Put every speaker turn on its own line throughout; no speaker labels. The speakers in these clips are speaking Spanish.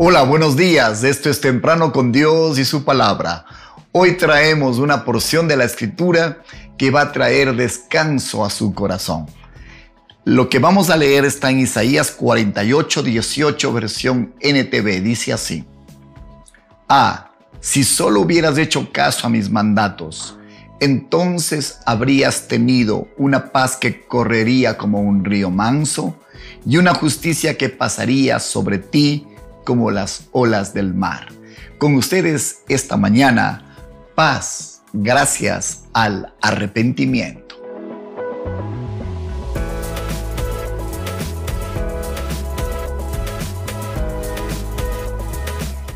Hola, buenos días. Esto es Temprano con Dios y su palabra. Hoy traemos una porción de la escritura que va a traer descanso a su corazón. Lo que vamos a leer está en Isaías 48, 18, versión NTV. Dice así. Ah, si solo hubieras hecho caso a mis mandatos, entonces habrías tenido una paz que correría como un río manso y una justicia que pasaría sobre ti como las olas del mar. Con ustedes esta mañana, paz gracias al arrepentimiento.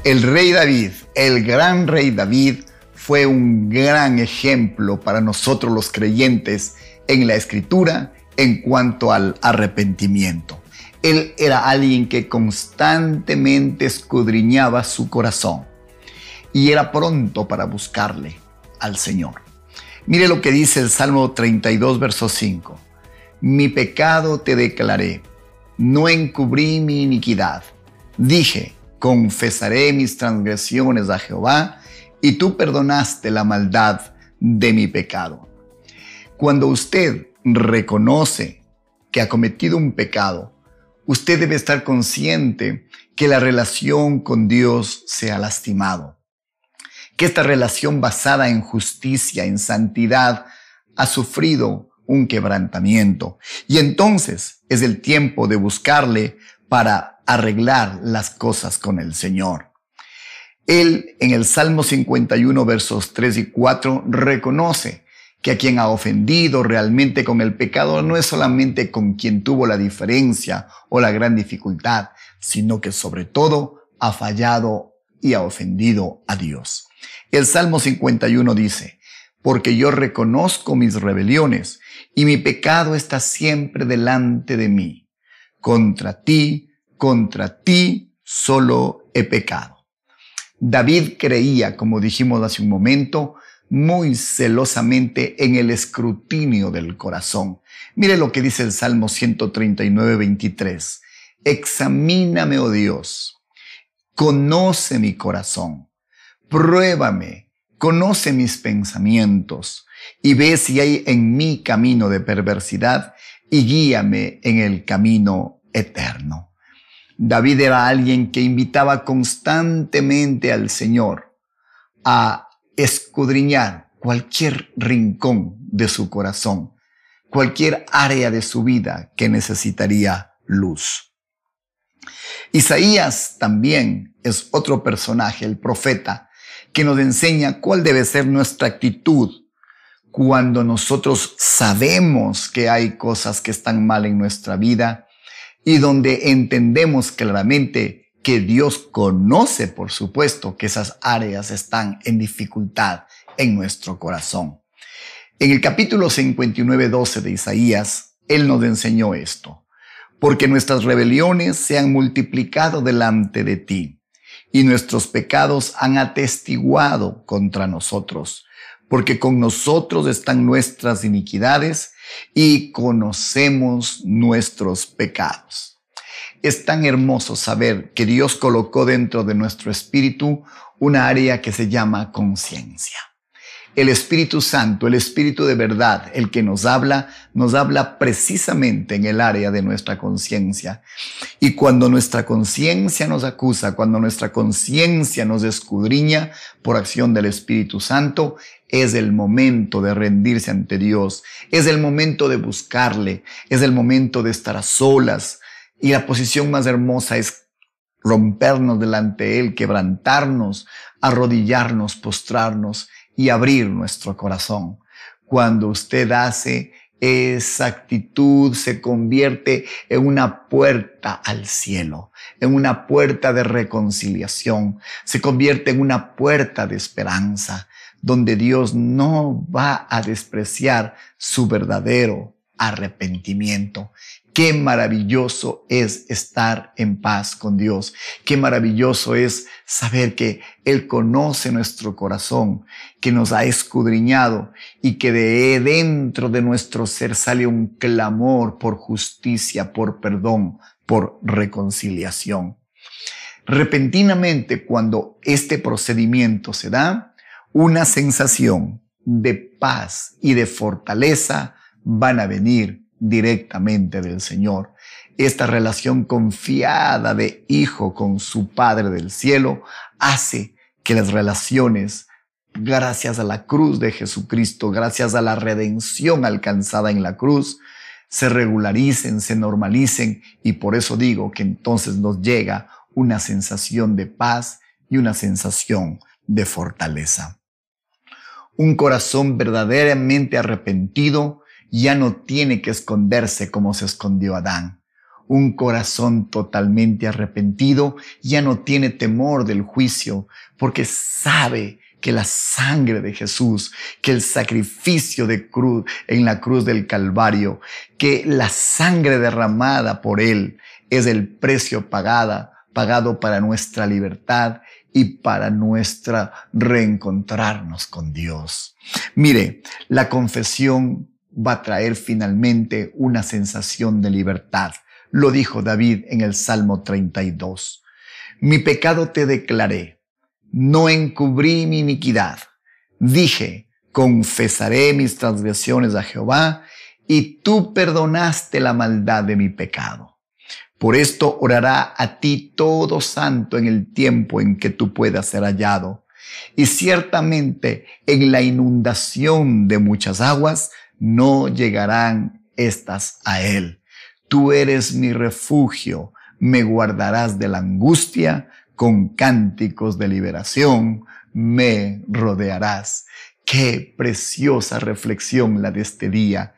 El rey David, el gran rey David, fue un gran ejemplo para nosotros los creyentes en la escritura en cuanto al arrepentimiento. Él era alguien que constantemente escudriñaba su corazón y era pronto para buscarle al Señor. Mire lo que dice el Salmo 32, verso 5. Mi pecado te declaré, no encubrí mi iniquidad. Dije, confesaré mis transgresiones a Jehová, y tú perdonaste la maldad de mi pecado. Cuando usted reconoce que ha cometido un pecado, usted debe estar consciente que la relación con Dios se ha lastimado, que esta relación basada en justicia, en santidad, ha sufrido un quebrantamiento. Y entonces es el tiempo de buscarle para arreglar las cosas con el Señor. Él en el Salmo 51 versos 3 y 4 reconoce que a quien ha ofendido realmente con el pecado no es solamente con quien tuvo la diferencia o la gran dificultad, sino que sobre todo ha fallado y ha ofendido a Dios. El Salmo 51 dice, porque yo reconozco mis rebeliones y mi pecado está siempre delante de mí. Contra ti, contra ti solo he pecado. David creía, como dijimos hace un momento, muy celosamente en el escrutinio del corazón. Mire lo que dice el Salmo 139, 23. Examíname, oh Dios, conoce mi corazón, pruébame, conoce mis pensamientos y ve si hay en mí camino de perversidad y guíame en el camino eterno. David era alguien que invitaba constantemente al Señor a escudriñar cualquier rincón de su corazón, cualquier área de su vida que necesitaría luz. Isaías también es otro personaje, el profeta, que nos enseña cuál debe ser nuestra actitud cuando nosotros sabemos que hay cosas que están mal en nuestra vida y donde entendemos claramente que Dios conoce, por supuesto, que esas áreas están en dificultad en nuestro corazón. En el capítulo 59, 12 de Isaías, Él nos enseñó esto, porque nuestras rebeliones se han multiplicado delante de ti y nuestros pecados han atestiguado contra nosotros, porque con nosotros están nuestras iniquidades y conocemos nuestros pecados. Es tan hermoso saber que Dios colocó dentro de nuestro espíritu una área que se llama conciencia. El Espíritu Santo, el Espíritu de verdad, el que nos habla, nos habla precisamente en el área de nuestra conciencia. Y cuando nuestra conciencia nos acusa, cuando nuestra conciencia nos escudriña por acción del Espíritu Santo, es el momento de rendirse ante Dios, es el momento de buscarle, es el momento de estar a solas, y la posición más hermosa es rompernos delante de Él, quebrantarnos, arrodillarnos, postrarnos y abrir nuestro corazón. Cuando usted hace esa actitud se convierte en una puerta al cielo, en una puerta de reconciliación, se convierte en una puerta de esperanza, donde Dios no va a despreciar su verdadero arrepentimiento. Qué maravilloso es estar en paz con Dios. Qué maravilloso es saber que Él conoce nuestro corazón, que nos ha escudriñado y que de dentro de nuestro ser sale un clamor por justicia, por perdón, por reconciliación. Repentinamente, cuando este procedimiento se da, una sensación de paz y de fortaleza van a venir directamente del Señor. Esta relación confiada de hijo con su Padre del cielo hace que las relaciones, gracias a la cruz de Jesucristo, gracias a la redención alcanzada en la cruz, se regularicen, se normalicen y por eso digo que entonces nos llega una sensación de paz y una sensación de fortaleza. Un corazón verdaderamente arrepentido ya no tiene que esconderse como se escondió Adán. Un corazón totalmente arrepentido ya no tiene temor del juicio porque sabe que la sangre de Jesús, que el sacrificio de cruz en la cruz del Calvario, que la sangre derramada por él es el precio pagada, pagado para nuestra libertad y para nuestra reencontrarnos con Dios. Mire, la confesión va a traer finalmente una sensación de libertad. Lo dijo David en el Salmo 32. Mi pecado te declaré, no encubrí mi iniquidad. Dije, confesaré mis transgresiones a Jehová, y tú perdonaste la maldad de mi pecado. Por esto orará a ti todo santo en el tiempo en que tú puedas ser hallado. Y ciertamente en la inundación de muchas aguas no llegarán estas a él. Tú eres mi refugio, me guardarás de la angustia, con cánticos de liberación me rodearás. Qué preciosa reflexión la de este día.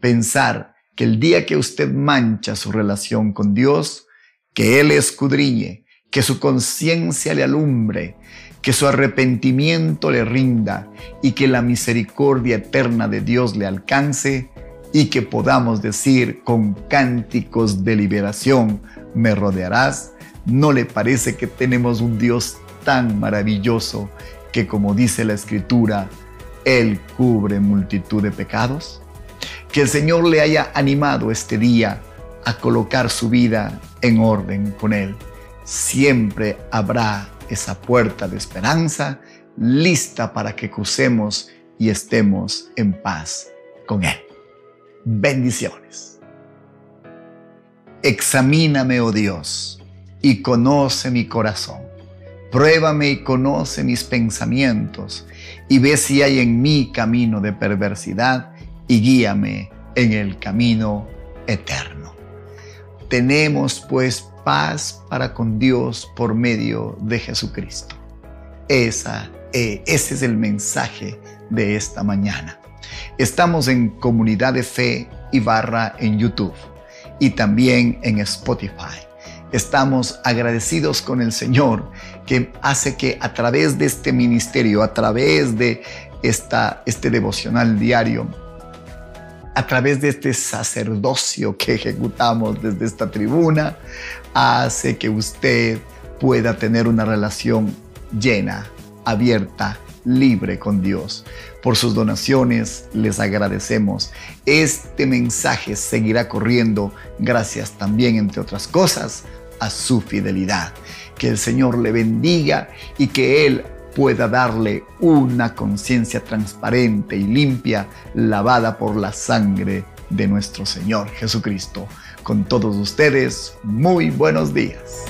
Pensar que el día que usted mancha su relación con Dios, que Él escudriñe, que su conciencia le alumbre, que su arrepentimiento le rinda y que la misericordia eterna de Dios le alcance y que podamos decir con cánticos de liberación, me rodearás. ¿No le parece que tenemos un Dios tan maravilloso que como dice la escritura, Él cubre multitud de pecados? Que el Señor le haya animado este día a colocar su vida en orden con Él. Siempre habrá esa puerta de esperanza lista para que crucemos y estemos en paz con Él. Bendiciones. Examíname, oh Dios, y conoce mi corazón. Pruébame y conoce mis pensamientos, y ve si hay en mí camino de perversidad y guíame en el camino eterno. Tenemos pues paz para con Dios por medio de Jesucristo. Esa, eh, ese es el mensaje de esta mañana. Estamos en Comunidad de Fe y Barra en YouTube y también en Spotify. Estamos agradecidos con el Señor que hace que a través de este ministerio, a través de esta, este devocional diario, a través de este sacerdocio que ejecutamos desde esta tribuna, hace que usted pueda tener una relación llena, abierta, libre con Dios. Por sus donaciones les agradecemos. Este mensaje seguirá corriendo gracias también, entre otras cosas, a su fidelidad. Que el Señor le bendiga y que Él pueda darle una conciencia transparente y limpia, lavada por la sangre de nuestro Señor Jesucristo. Con todos ustedes, muy buenos días.